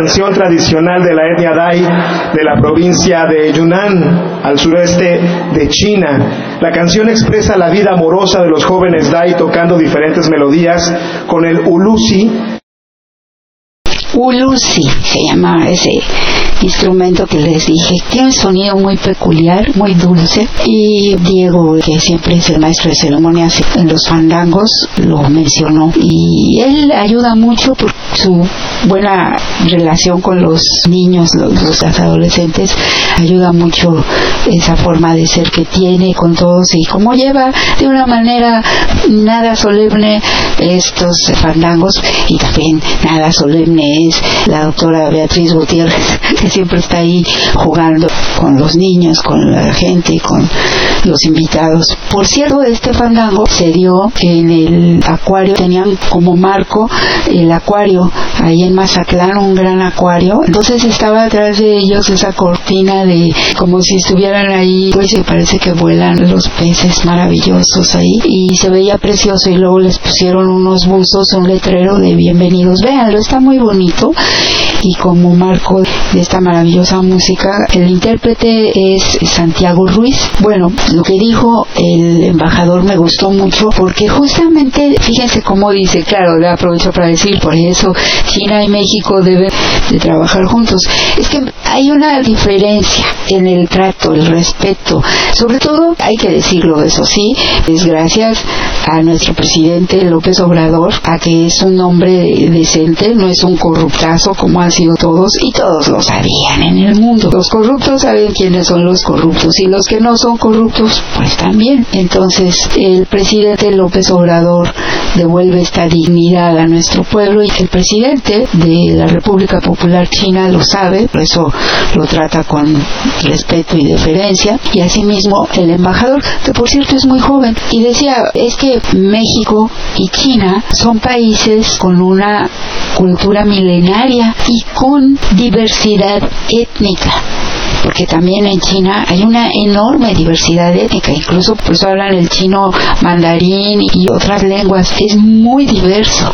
Canción tradicional de la etnia Dai de la provincia de Yunnan, al sureste de China. La canción expresa la vida amorosa de los jóvenes Dai tocando diferentes melodías con el ulusi. Ulusi se llama ese instrumento que les dije. Tiene un sonido muy peculiar, muy dulce. Y Diego, que siempre es el maestro de ceremonias en los fandangos, lo mencionó. Y él ayuda mucho por su buena relación con los niños, los, adolescentes. Ayuda mucho esa forma de ser que tiene con todos y cómo lleva de una manera nada solemne estos fandangos y también nada solemne es la doctora Beatriz Gutiérrez que siempre está ahí jugando con los niños, con la gente, con los invitados. Por cierto, este fandango se dio en el acuario, tenían como marco el acuario ahí en Mazatlán, un gran acuario. Entonces estaba atrás de ellos esa cortina de como si estuvieran ahí, pues se parece que vuelan los peces maravillosos ahí y se veía precioso y luego les pusieron unos buzos, un letrero de bienvenidos. Véanlo, está muy bonito y como marco de esta maravillosa música, el intérprete es Santiago Ruiz. Bueno, lo que dijo el embajador me gustó mucho porque justamente, fíjense cómo dice, claro, le aprovecho para decir, por eso China y México deben de trabajar juntos. Es que hay una diferencia en el trato, el respeto. Sobre todo, hay que decirlo, eso sí, es gracias a nuestro presidente López Obrador, a que es un hombre decente, no es un corruptazo como han sido todos, y todos lo sabían en el mundo. Los corruptos saben quiénes son los corruptos, y los que no son corruptos, pues también. Entonces, el presidente López Obrador devuelve esta dignidad a nuestro pueblo y el presidente de la República Popular China lo sabe, por eso lo trata con respeto y deferencia, y asimismo el embajador, que por cierto es muy joven, y decía, es que México y China son países con una cultura milenaria y con diversidad étnica porque también en China hay una enorme diversidad étnica, incluso por eso hablan el chino mandarín y otras lenguas, es muy diverso,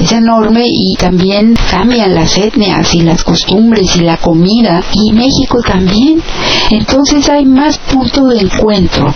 es enorme y también cambian las etnias y las costumbres y la comida y México también. Entonces hay más punto de encuentro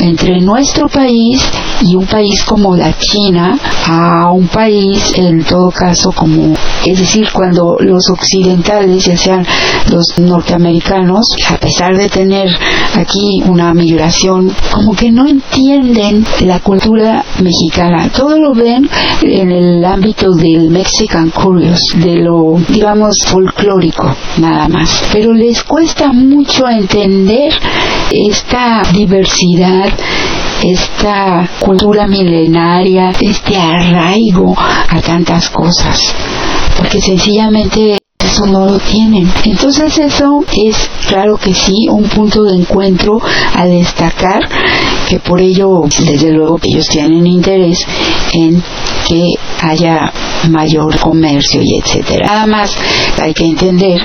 entre nuestro país y un país como la China a un país en todo caso como, es decir, cuando los occidentales, ya sean los norteamericanos, a pesar de tener aquí una migración, como que no entienden la cultura mexicana. Todo lo ven en el ámbito del Mexican Curious, de lo, digamos, folclórico, nada más. Pero les cuesta mucho entender esta diversidad esta cultura milenaria, este arraigo a tantas cosas, porque sencillamente eso no lo tienen. Entonces eso es claro que sí un punto de encuentro a destacar que por ello desde luego ellos tienen interés en que haya mayor comercio y etcétera. Nada más hay que entender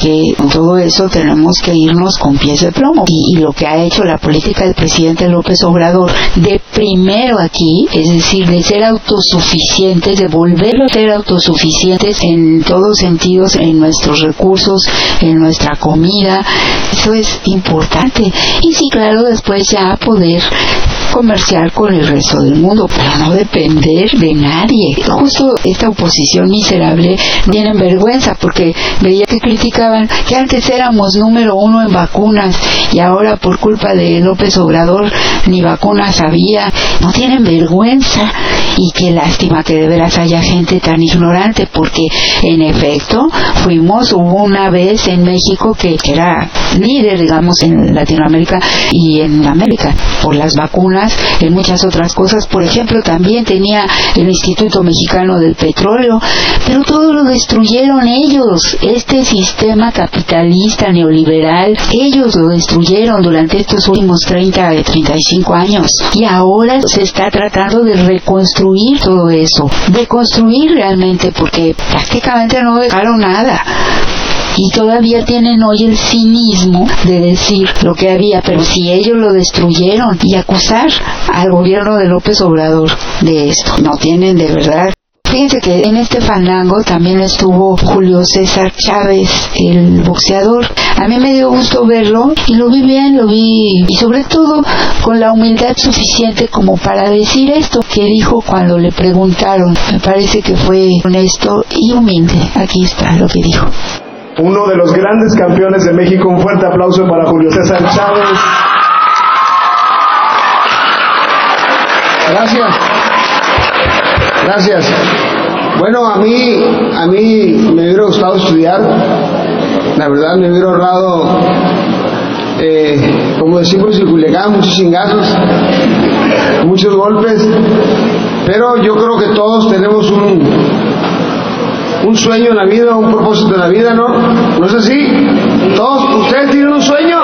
que con todo eso tenemos que irnos con pies de plomo y, y, lo que ha hecho la política del presidente López Obrador de primero aquí, es decir, de ser autosuficientes, de volver a ser autosuficientes en todos sentidos, en nuestros recursos, en nuestra comida, eso es importante. Y sí, claro, después ya poder comerciar con el resto del mundo, pero no depender de nadie. Justo esta oposición miserable tienen vergüenza porque veía que criticaban que antes éramos número uno en vacunas y ahora por culpa de López Obrador ni vacunas había. No tienen vergüenza y qué lástima que de veras haya gente tan ignorante porque en efecto fuimos, hubo una vez en México que era líder digamos en Latinoamérica y en América por las vacunas en muchas otras cosas. Por ejemplo, también tenía el Instituto Mexicano del Petróleo, pero todo lo destruyeron ellos. Este sistema capitalista neoliberal, ellos lo destruyeron durante estos últimos 30, 35 años. Y ahora se está tratando de reconstruir todo eso, de construir realmente, porque prácticamente no dejaron nada y todavía tienen hoy el cinismo de decir lo que había, pero si ellos lo destruyeron y acusar al gobierno de López Obrador de esto, no tienen de verdad Fíjense que en este fandango también estuvo Julio César Chávez, el boxeador. A mí me dio gusto verlo y lo vi bien, lo vi y sobre todo con la humildad suficiente como para decir esto que dijo cuando le preguntaron. Me parece que fue honesto y humilde. Aquí está lo que dijo uno de los grandes campeones de México. Un fuerte aplauso para Julio César Chávez. Gracias. Gracias. Bueno, a mí, a mí me hubiera gustado estudiar. La verdad me hubiera ahorrado, eh, como decimos en Culiacán, muchos chingazos, muchos golpes. Pero yo creo que todos tenemos un, un sueño en la vida, un propósito en la vida, ¿no? ¿No es así? ¿Todos, ustedes tienen un sueño?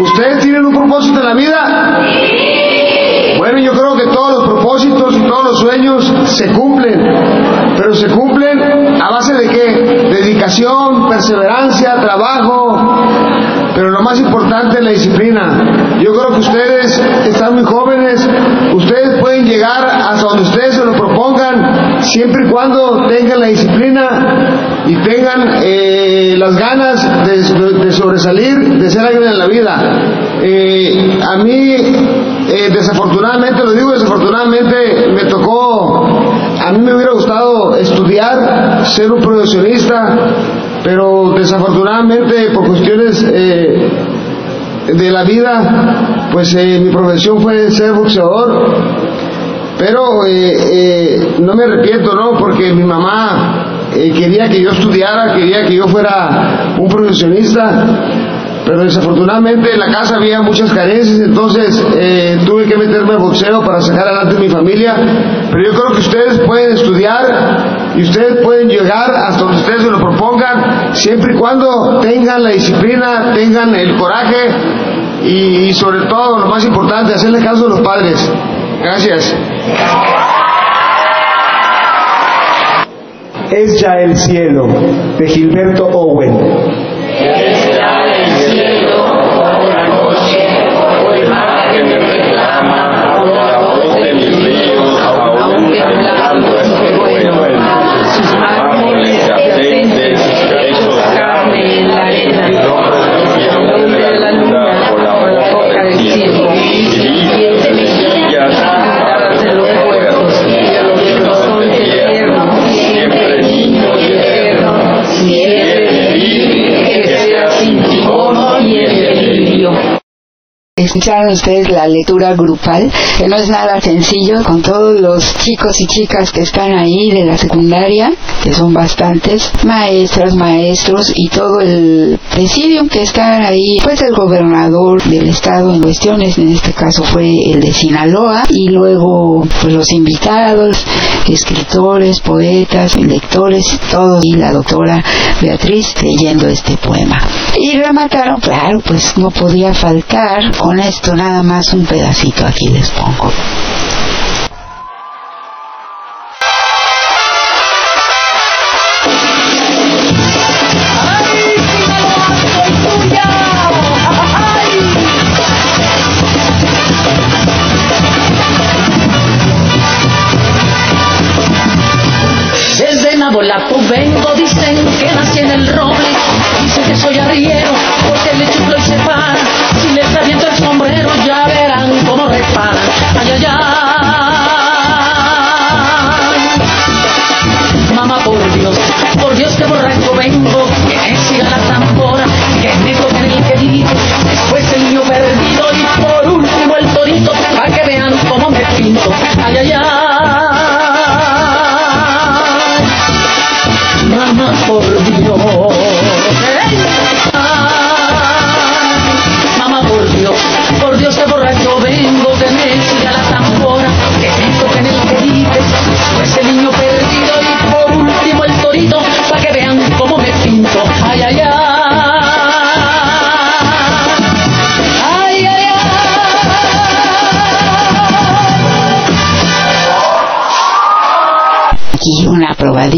¿Ustedes tienen un propósito en la vida? Bueno, yo creo que todos los propósitos y todos los sueños se cumplen, pero se cumplen a base de qué? Dedicación, perseverancia, trabajo, pero lo más importante es la disciplina. Yo creo que ustedes están muy jóvenes, ustedes pueden llegar hasta donde ustedes siempre y cuando tengan la disciplina y tengan eh, las ganas de, sobresalir, de ser alguien en la vida. Eh, a mí, eh, desafortunadamente, lo digo desafortunadamente, me tocó, a mí me hubiera gustado estudiar, ser un profesionista, pero desafortunadamente por cuestiones de la vida, pues mi profesión fue ser boxeador, pero no me arrepiento, ¿no? Porque mi mamá eh, quería que yo estudiara, quería que yo fuera un profesionista, pero desafortunadamente en la casa había muchas carencias, entonces eh, tuve que meterme al boxeo para sacar adelante mi familia, pero yo creo que ustedes pueden estudiar y ustedes pueden llegar hasta donde ustedes se lo propongan, siempre y cuando tengan la disciplina, tengan el coraje y, y sobre todo, lo más importante, hacerle caso a los padres. Gracias. Es ya el cielo, de Gilberto Owen. Escucharon ustedes la lectura grupal, que no es nada sencillo, con todos los chicos y chicas que están ahí de la secundaria, que son bastantes, maestras, maestros y todo el presidium que está ahí, pues el gobernador del estado en cuestiones, en este caso fue el de Sinaloa, y luego pues los invitados, escritores, poetas, lectores, todos, y la doctora Beatriz leyendo este poema. Y remataron, claro, pues no podía faltar con esto nada más un pedacito aquí les pongo. Vengo,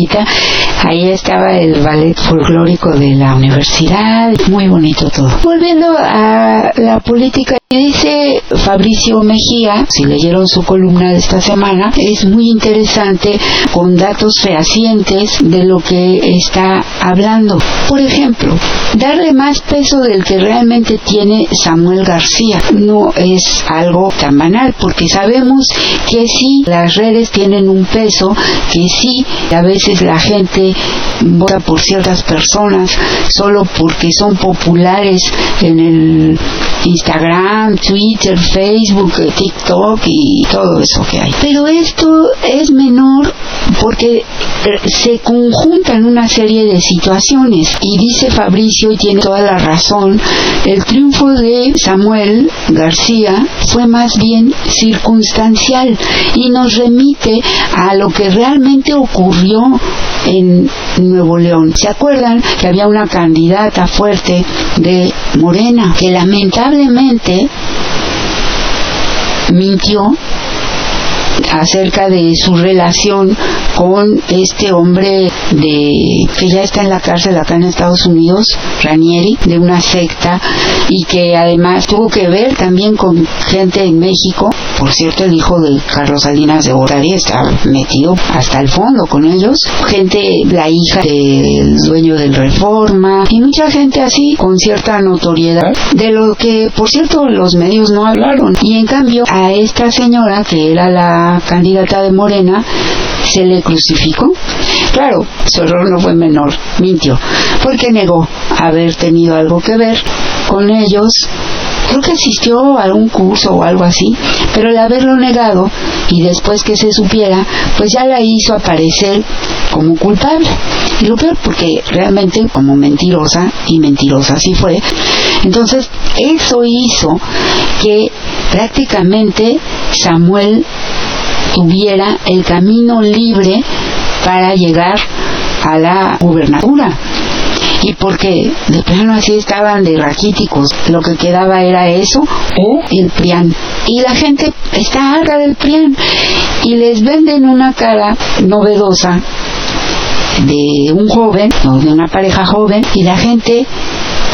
una probadita. Ahí estaba el ballet folclórico de la universidad, muy bonito todo. Volviendo a la política, dice Fabricio Mejía, si leyeron su columna de esta semana, es muy interesante con datos fehacientes de lo que está hablando. Por ejemplo, darle más peso del que realmente tiene Samuel García no es algo tan banal, porque sabemos que sí, las redes tienen un peso, que sí, a veces la gente vota por ciertas personas solo porque son populares en el Instagram, Twitter, Facebook, eh, TikTok y todo eso que hay. Pero esto es menor porque eh, se conjuntan una serie de situaciones y dice Fabricio y tiene toda la razón, el triunfo de Samuel García fue más bien circunstancial y nos remite a lo que realmente ocurrió en Nuevo León. ¿Se acuerdan que había una candidata fuerte de Morena que lamentablemente mintió acerca de su relación con este hombre de que ya está en la cárcel acá en Estados Unidos, Ranieri, de una secta y que además tuvo que ver también con gente en México. Por cierto, el hijo de Carlos Salinas de Gortari está metido hasta el fondo con ellos. Gente, la hija del dueño del Reforma y mucha gente así con cierta notoriedad de lo que, por cierto, los medios no hablaron. Y en cambio, a esta señora, que era la candidata de Morena, se le crucificó. Claro, su error no fue menor, mintió, porque negó haber tenido algo que ver con ellos creo que asistió a algún curso o algo así, pero el haberlo negado y después que se supiera, pues ya la hizo aparecer como culpable. Y lo peor, porque realmente como mentirosa, y mentirosa sí fue, entonces eso hizo que prácticamente Samuel tuviera el camino libre para llegar a la gubernatura y porque de plano así estaban de raquíticos, lo que quedaba era eso o el PRIAN. Y la gente está harta del PRIAN y les venden una cara novedosa de un joven o de una pareja joven y la gente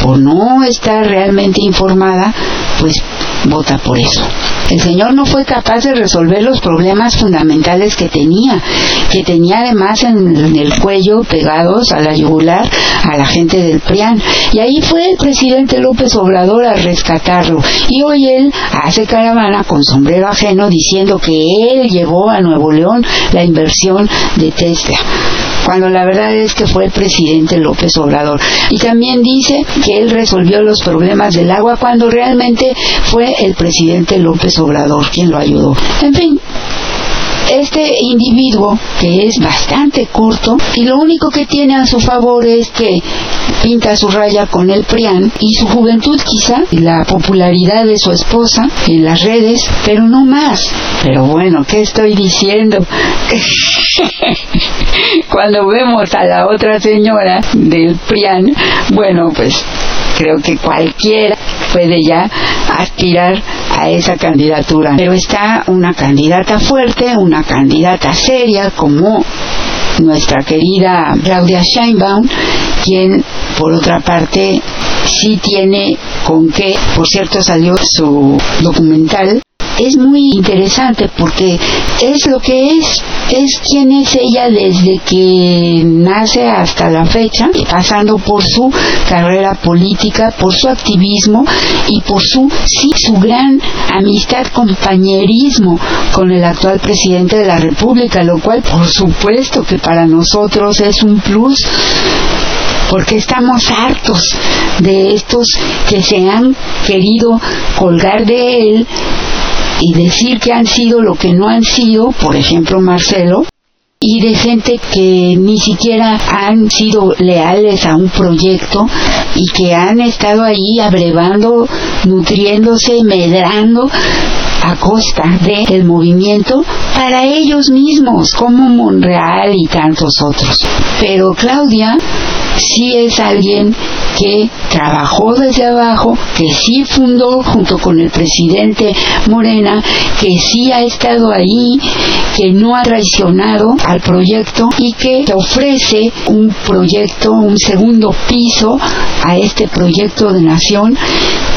por no estar realmente informada pues vota por eso. El Señor no fue capaz de resolver los problemas fundamentales que tenía, que tenía además en, el cuello pegados a la yugular a la gente del PRIAN. Y ahí fue el presidente López Obrador a rescatarlo. Y hoy él hace caravana con sombrero ajeno diciendo que él llevó a Nuevo León la inversión de Tesla cuando la verdad es que fue el presidente López Obrador. Y también dice que él resolvió los problemas del agua cuando realmente fue el presidente López Obrador quien lo ayudó. En fin, este individuo que es bastante corto y lo único que tiene a su favor es que pinta su raya con el PRIAN y su juventud quizá y la popularidad de su esposa en las redes, pero no más. Pero bueno, ¿qué estoy diciendo? Cuando vemos a la otra señora del PRIAN, bueno, pues creo que cualquiera puede ya aspirar a esa candidatura. Pero está una candidata fuerte, una candidata seria como nuestra querida Claudia Scheinbaum, quien por otra parte sí tiene con qué, por cierto salió su documental es muy interesante porque es lo que es, es quien es ella desde que nace hasta la fecha, pasando por su carrera política, por su activismo y por su, sí, su gran amistad, compañerismo con el actual presidente de la República, lo cual por supuesto que para nosotros es un plus porque estamos hartos de estos que se han querido colgar de él y decir que han sido lo que no han sido, por ejemplo Marcelo, y de gente que ni siquiera han sido leales a un proyecto y que han estado ahí abrevando, nutriéndose, medrando a costa del movimiento para ellos mismos, como Monreal y tantos otros. Pero Claudia sí es alguien que trabajó desde abajo, que sí fundó junto con el presidente Morena, que sí ha estado ahí, que no ha traicionado al proyecto y que ofrece un proyecto, un segundo piso a este proyecto de nación,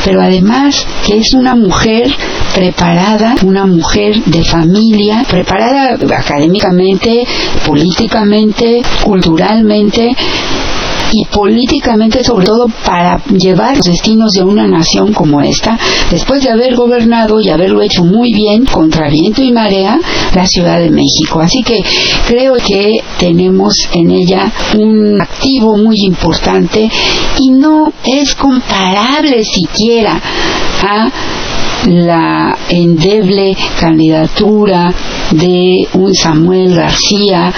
pero además que es una mujer preparada, una mujer de familia, preparada académicamente, políticamente, culturalmente, y políticamente sobre todo para llevar los destinos de una nación como esta, después de haber gobernado y haberlo hecho muy bien contra viento y marea la Ciudad de México. Así que creo que tenemos en ella un activo muy importante y no es comparable siquiera a la endeble candidatura de un Samuel García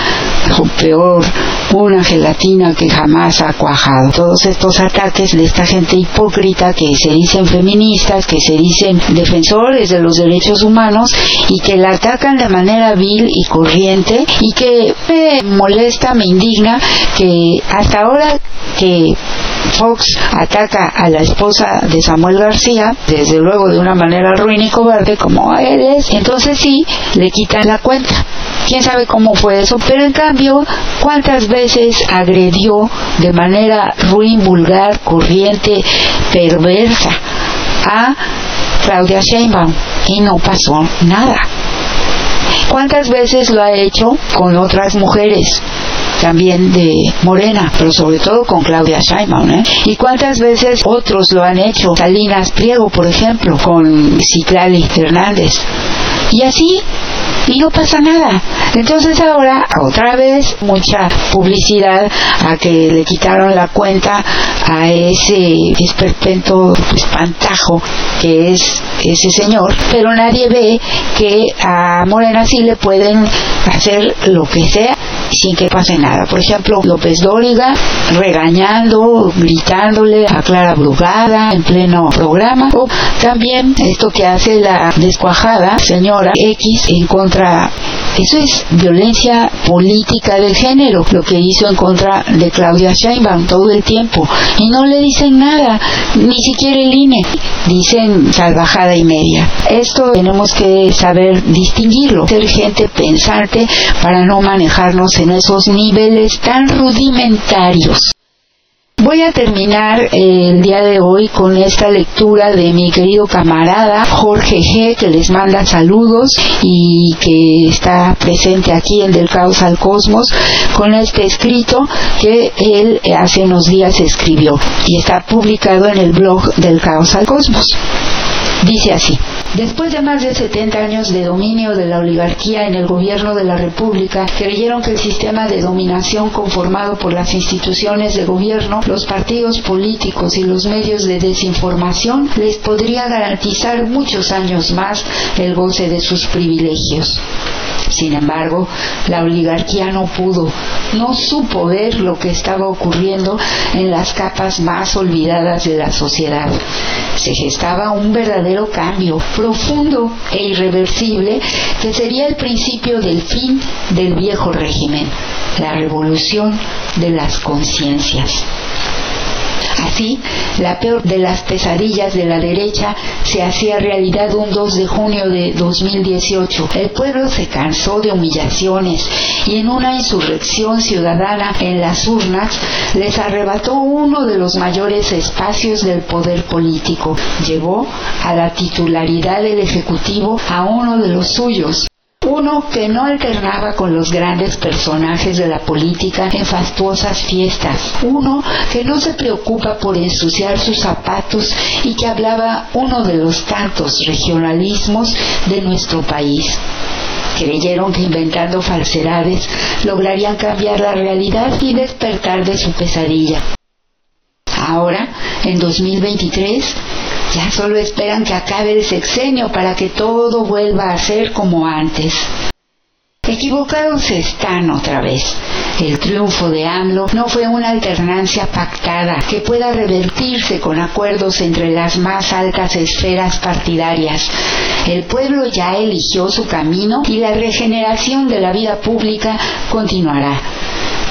o peor, una gelatina que jamás ha cuajado. Todos estos ataques de esta gente hipócrita que se dicen feministas, que se dicen defensores de los derechos humanos y que la atacan de manera vil y corriente y que me molesta, me indigna que hasta ahora que Fox ataca a la esposa de Samuel García, desde luego de una manera ruin y cobarde como él es, entonces sí, le quitan la cuenta. Quién sabe cómo fue eso, pero en cambio, ¿cuántas veces agredió de manera ruin, vulgar, corriente, perversa a Claudia Sheinbaum? Y no pasó nada. ¿Cuántas veces lo ha hecho con otras mujeres? también de Morena, pero sobre todo con Claudia Sheinbaum, ¿eh? Y cuántas veces otros lo han hecho, Salinas Priego, por ejemplo, con Ciclali Fernández. Y así y no pasa nada. Entonces ahora otra vez mucha publicidad a que le quitaron la cuenta a ese esperpento espantajo que es ese señor, pero nadie ve que a Morena sí le pueden hacer lo que sea sin que pase nada. Por ejemplo, López Dóriga regañando, gritándole a Clara Brugada en pleno programa, o también esto que hace la descuajada señora X en contra eso es violencia política del género, lo que hizo en contra de Claudia Sheinbaum todo el tiempo. Y no le dicen nada, ni siquiera el INE. Dicen salvajada y media. Esto tenemos que saber distinguirlo, ser gente pensante para no manejarnos en esos niveles tan rudimentarios. Voy a terminar el día de hoy con esta lectura de mi querido camarada Jorge G, que les manda saludos y que está presente aquí en Del Caos al Cosmos, con este escrito que él hace unos días escribió y está publicado en el blog Del Caos al Cosmos. Dice así. Después de más de 70 años de dominio de la oligarquía en el gobierno de la República, creyeron que el sistema de dominación conformado por las instituciones de gobierno, los partidos políticos y los medios de desinformación les podría garantizar muchos años más el goce de sus privilegios. Sin embargo, la oligarquía no pudo, no supo ver lo que estaba ocurriendo en las capas más olvidadas de la sociedad. Se gestaba un verdadero cambio profundo e irreversible que sería el principio del fin del viejo régimen, la revolución de las conciencias. Así, la peor de las pesadillas de la derecha se hacía realidad un 2 de junio de 2018. El pueblo se cansó de humillaciones y en una insurrección ciudadana en las urnas les arrebató uno de los mayores espacios del poder político. Llevó a la titularidad del Ejecutivo a uno de los suyos, uno que no alternaba con los grandes personajes de la política en fastuosas fiestas. Uno que no se preocupa por ensuciar sus zapatos y que hablaba uno de los tantos regionalismos de nuestro país. Creyeron que inventando falsedades lograrían cambiar la realidad y despertar de su pesadilla. Ahora, en 2023, ya solo esperan que acabe el sexenio para que todo vuelva a ser como antes. Equivocados están otra vez. El triunfo de AMLO no fue una alternancia pactada que pueda revertirse con acuerdos entre las más altas esferas partidarias. El pueblo ya eligió su camino y la regeneración de la vida pública continuará.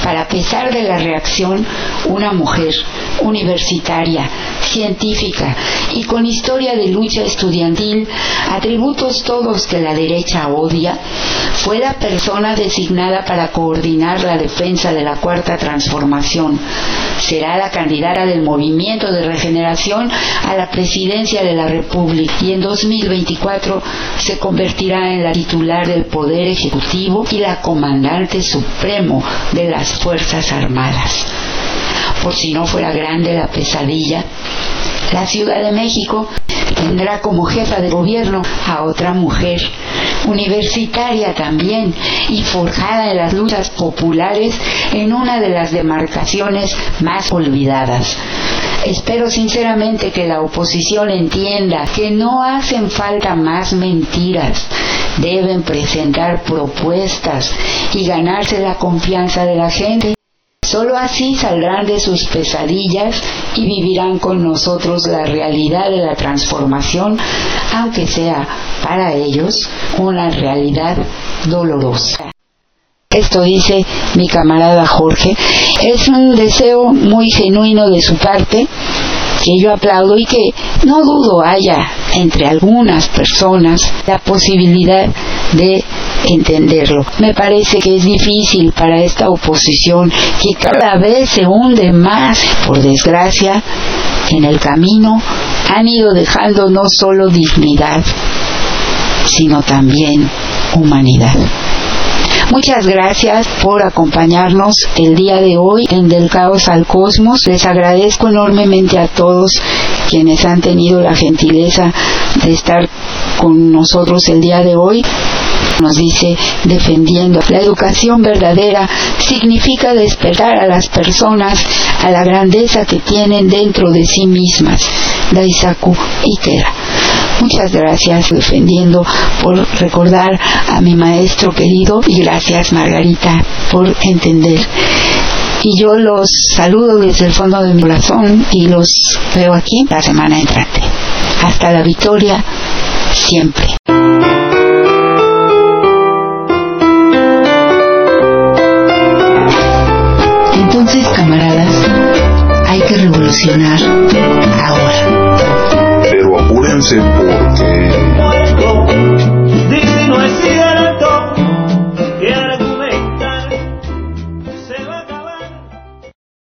Para pesar de la reacción, una mujer universitaria, científica y con historia de lucha estudiantil, atributos todos que la derecha odia, fue la persona designada para coordinar la defensa de la cuarta transformación. Será la candidata del movimiento de regeneración a la presidencia de la República y en 2024 se convertirá en la titular del Poder Ejecutivo y la comandante supremo de las Fuerzas Armadas. Por si no fuera grande la pesadilla, la Ciudad de México tendrá como jefa de gobierno a otra mujer, universitaria también y forjada en las luchas populares en una de las demarcaciones más olvidadas. Espero sinceramente que la oposición entienda que no hacen falta más mentiras. Deben presentar propuestas y ganarse la confianza de la gente. Solo así saldrán de sus pesadillas y vivirán con nosotros la realidad de la transformación, aunque sea para ellos una realidad dolorosa. Esto dice mi camarada Jorge. Es un deseo muy genuino de su parte que yo aplaudo y que no dudo haya entre algunas personas la posibilidad de entenderlo. Me parece que es difícil para esta oposición que cada vez se hunde más, por desgracia, en el camino han ido dejando no solo dignidad, sino también humanidad. Muchas gracias por acompañarnos el día de hoy en Del Caos al Cosmos. Les agradezco enormemente a todos quienes han tenido la gentileza de estar con nosotros el día de hoy nos dice defendiendo la educación verdadera significa despertar a las personas a la grandeza que tienen dentro de sí mismas. Daisaku Ikera. Muchas gracias defendiendo por recordar a mi maestro querido y gracias Margarita por entender. Y yo los saludo desde el fondo de mi corazón y los veo aquí la semana entrante. Hasta la victoria, siempre. Ahora. Pero apúrense porque